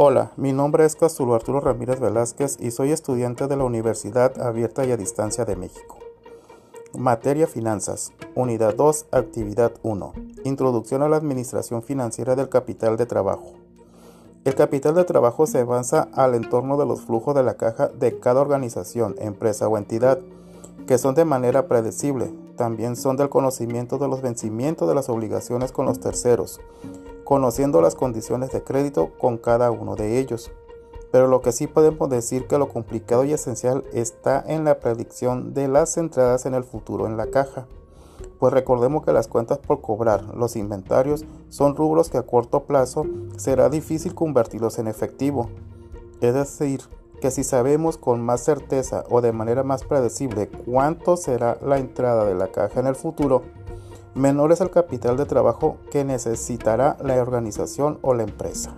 Hola, mi nombre es Castulo Arturo Ramírez Velázquez y soy estudiante de la Universidad Abierta y a Distancia de México. Materia Finanzas. Unidad 2, Actividad 1. Introducción a la Administración Financiera del Capital de Trabajo. El capital de trabajo se avanza al entorno de los flujos de la caja de cada organización, empresa o entidad, que son de manera predecible. También son del conocimiento de los vencimientos de las obligaciones con los terceros, conociendo las condiciones de crédito con cada uno de ellos. Pero lo que sí podemos decir que lo complicado y esencial está en la predicción de las entradas en el futuro en la caja. Pues recordemos que las cuentas por cobrar, los inventarios, son rubros que a corto plazo será difícil convertirlos en efectivo. Es decir, que si sabemos con más certeza o de manera más predecible cuánto será la entrada de la caja en el futuro, menor es el capital de trabajo que necesitará la organización o la empresa.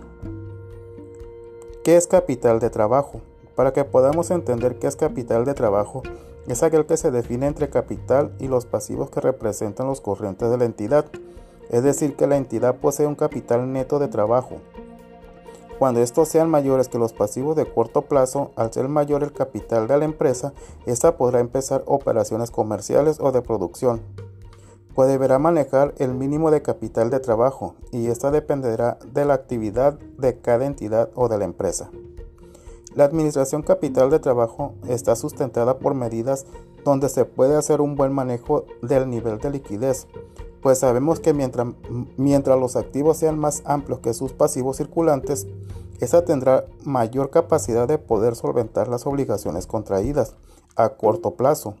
¿Qué es capital de trabajo? Para que podamos entender qué es capital de trabajo, es aquel que se define entre capital y los pasivos que representan los corrientes de la entidad, es decir, que la entidad posee un capital neto de trabajo. Cuando estos sean mayores que los pasivos de corto plazo, al ser mayor el capital de la empresa, ésta podrá empezar operaciones comerciales o de producción, pues deberá manejar el mínimo de capital de trabajo y esta dependerá de la actividad de cada entidad o de la empresa. La administración capital de trabajo está sustentada por medidas donde se puede hacer un buen manejo del nivel de liquidez, pues sabemos que mientras, mientras los activos sean más amplios que sus pasivos circulantes, esta tendrá mayor capacidad de poder solventar las obligaciones contraídas a corto plazo.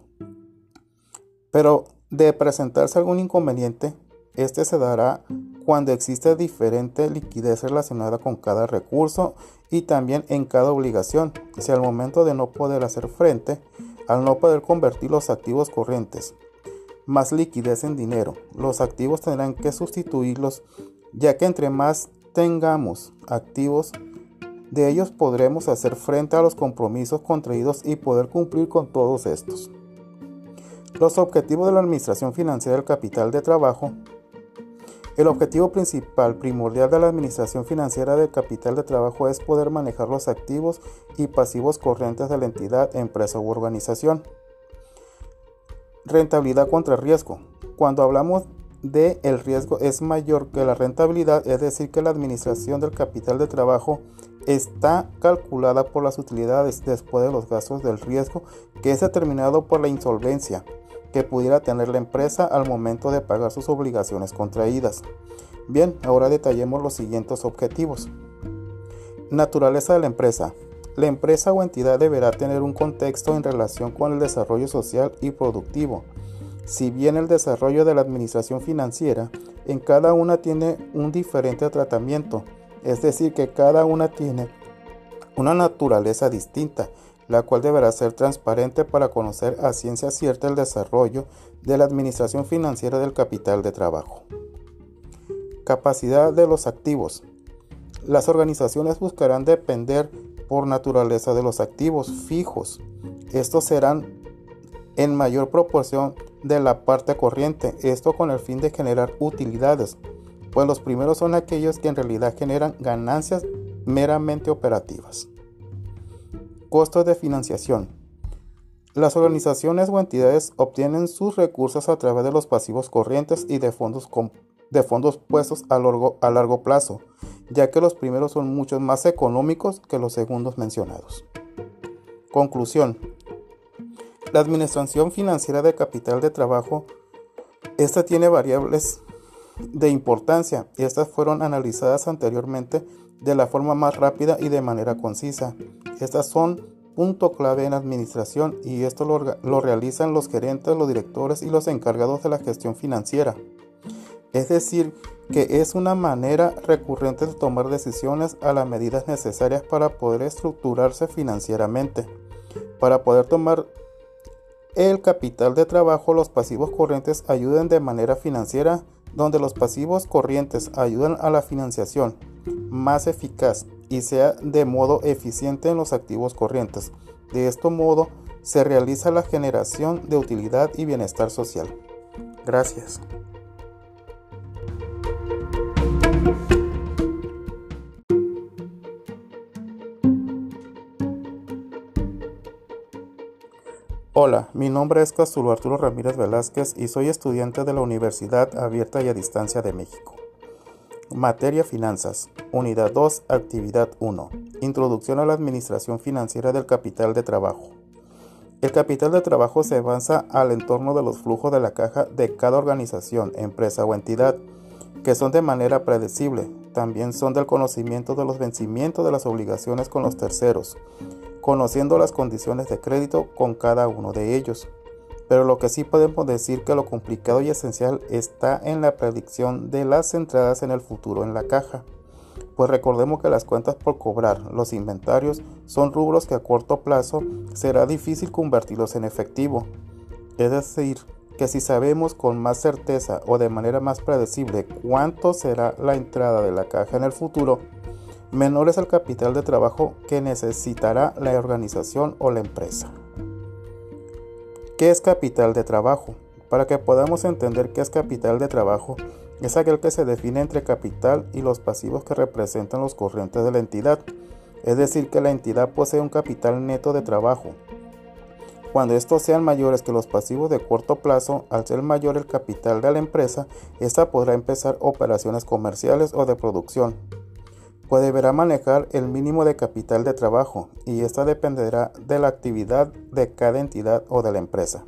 Pero de presentarse algún inconveniente, este se dará cuando existe diferente liquidez relacionada con cada recurso y también en cada obligación. Si al momento de no poder hacer frente, al no poder convertir los activos corrientes más liquidez en dinero, los activos tendrán que sustituirlos, ya que entre más tengamos activos, de ellos podremos hacer frente a los compromisos contraídos y poder cumplir con todos estos. Los objetivos de la Administración Financiera del Capital de Trabajo. El objetivo principal, primordial de la Administración Financiera del Capital de Trabajo es poder manejar los activos y pasivos corrientes de la entidad, empresa u organización. Rentabilidad contra riesgo. Cuando hablamos de el riesgo es mayor que la rentabilidad, es decir, que la administración del capital de trabajo está calculada por las utilidades después de los gastos del riesgo que es determinado por la insolvencia, que pudiera tener la empresa al momento de pagar sus obligaciones contraídas. Bien, ahora detallemos los siguientes objetivos. Naturaleza de la empresa. La empresa o entidad deberá tener un contexto en relación con el desarrollo social y productivo. Si bien el desarrollo de la administración financiera en cada una tiene un diferente tratamiento, es decir, que cada una tiene una naturaleza distinta la cual deberá ser transparente para conocer a ciencia cierta el desarrollo de la administración financiera del capital de trabajo. Capacidad de los activos. Las organizaciones buscarán depender por naturaleza de los activos fijos. Estos serán en mayor proporción de la parte corriente, esto con el fin de generar utilidades, pues los primeros son aquellos que en realidad generan ganancias meramente operativas. Costos de financiación. Las organizaciones o entidades obtienen sus recursos a través de los pasivos corrientes y de fondos, de fondos puestos a largo, a largo plazo, ya que los primeros son mucho más económicos que los segundos mencionados. Conclusión. La administración financiera de capital de trabajo, esta tiene variables de importancia y estas fueron analizadas anteriormente de la forma más rápida y de manera concisa. Estas son punto clave en administración y esto lo, realizan los gerentes, los directores y los encargados de la gestión financiera. Es decir, que es una manera recurrente de tomar decisiones a las medidas necesarias para poder estructurarse financieramente. Para poder tomar el capital de trabajo, los pasivos corrientes ayudan de manera financiera, donde los pasivos corrientes ayudan a la financiación más eficaz y sea de modo eficiente en los activos corrientes. De este modo se realiza la generación de utilidad y bienestar social. Gracias. Hola, mi nombre es Castulo Arturo Ramírez Velázquez y soy estudiante de la Universidad Abierta y a Distancia de México. Materia Finanzas, Unidad 2, Actividad 1. Introducción a la Administración Financiera del Capital de Trabajo. El capital de trabajo se avanza al entorno de los flujos de la caja de cada organización, empresa o entidad, que son de manera predecible. También son del conocimiento de los vencimientos de las obligaciones con los terceros conociendo las condiciones de crédito con cada uno de ellos. Pero lo que sí podemos decir que lo complicado y esencial está en la predicción de las entradas en el futuro en la caja. Pues recordemos que las cuentas por cobrar, los inventarios, son rubros que a corto plazo será difícil convertirlos en efectivo. Es decir, que si sabemos con más certeza o de manera más predecible cuánto será la entrada de la caja en el futuro, menor es el capital de trabajo que necesitará la organización o la empresa. ¿Qué es capital de trabajo? Para que podamos entender qué es capital de trabajo, es aquel que se define entre capital y los pasivos que representan los corrientes de la entidad, es decir, que la entidad posee un capital neto de trabajo. Cuando estos sean mayores que los pasivos de corto plazo, al ser mayor el capital de la empresa, ésta podrá empezar operaciones comerciales o de producción, pues deberá manejar el mínimo de capital de trabajo y esta dependerá de la actividad de cada entidad o de la empresa.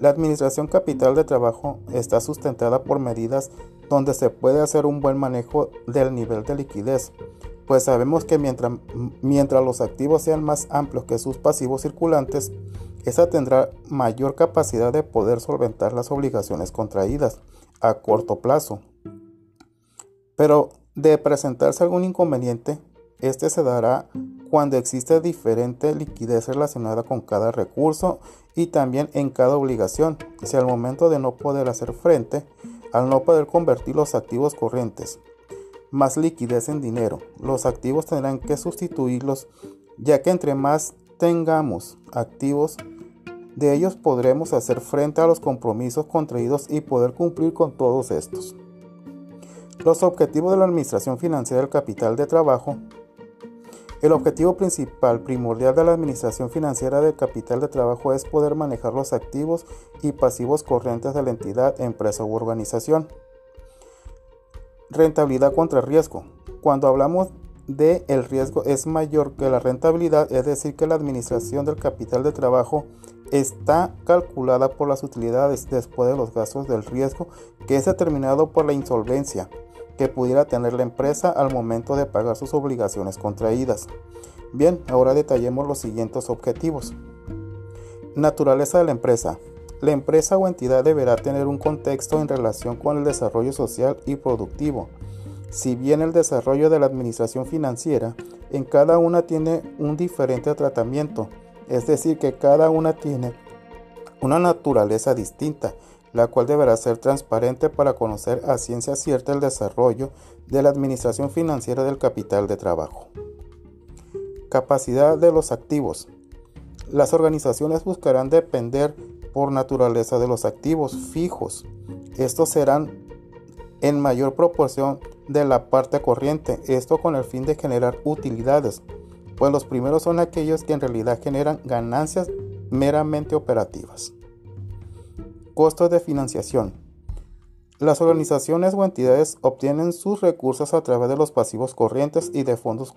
La administración capital de trabajo está sustentada por medidas donde se puede hacer un buen manejo del nivel de liquidez, pues sabemos que mientras, mientras los activos sean más amplios que sus pasivos circulantes, esa tendrá mayor capacidad de poder solventar las obligaciones contraídas a corto plazo. Pero de presentarse algún inconveniente, este se dará cuando existe diferente liquidez relacionada con cada recurso y también en cada obligación, si al momento de no poder hacer frente, al no poder convertir los activos corrientes más liquidez en dinero, los activos tendrán que sustituirlos, ya que entre más tengamos activos, de ellos podremos hacer frente a los compromisos contraídos y poder cumplir con todos estos. Los objetivos de la Administración Financiera del Capital de Trabajo. El objetivo principal, primordial de la Administración Financiera del Capital de Trabajo es poder manejar los activos y pasivos corrientes de la entidad, empresa u organización. Rentabilidad contra riesgo. Cuando hablamos de el riesgo es mayor que la rentabilidad, es decir, que la administración del capital de trabajo está calculada por las utilidades después de los gastos del riesgo que es determinado por la insolvencia, que pudiera tener la empresa al momento de pagar sus obligaciones contraídas. Bien, ahora detallemos los siguientes objetivos. Naturaleza de la empresa. La empresa o entidad deberá tener un contexto en relación con el desarrollo social y productivo. Si bien el desarrollo de la administración financiera en cada una tiene un diferente tratamiento, es decir, que cada una tiene una naturaleza distinta la cual deberá ser transparente para conocer a ciencia cierta el desarrollo de la administración financiera del capital de trabajo. Capacidad de los activos. Las organizaciones buscarán depender por naturaleza de los activos fijos. Estos serán en mayor proporción de la parte corriente, esto con el fin de generar utilidades, pues los primeros son aquellos que en realidad generan ganancias meramente operativas. Costos de financiación. Las organizaciones o entidades obtienen sus recursos a través de los pasivos corrientes y de fondos,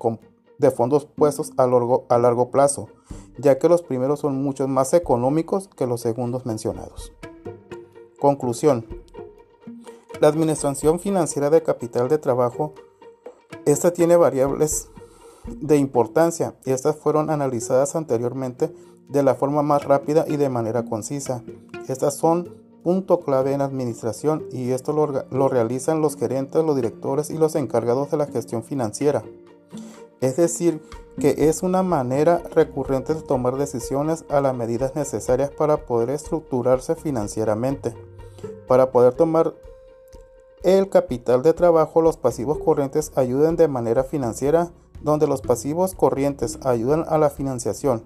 de fondos puestos a largo, a largo plazo, ya que los primeros son mucho más económicos que los segundos mencionados. Conclusión. La administración financiera de capital de trabajo, esta tiene variables de importancia y estas fueron analizadas anteriormente de la forma más rápida y de manera concisa. Estas son punto clave en administración y esto lo, realizan los gerentes, los directores y los encargados de la gestión financiera. Es decir, que es una manera recurrente de tomar decisiones a las medidas necesarias para poder estructurarse financieramente. Para poder tomar el capital de trabajo, los pasivos corrientes ayudan de manera financiera, donde los pasivos corrientes ayudan a la financiación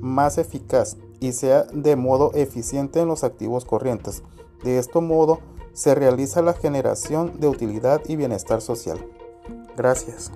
más eficaz y sea de modo eficiente en los activos corrientes. De este modo se realiza la generación de utilidad y bienestar social. Gracias.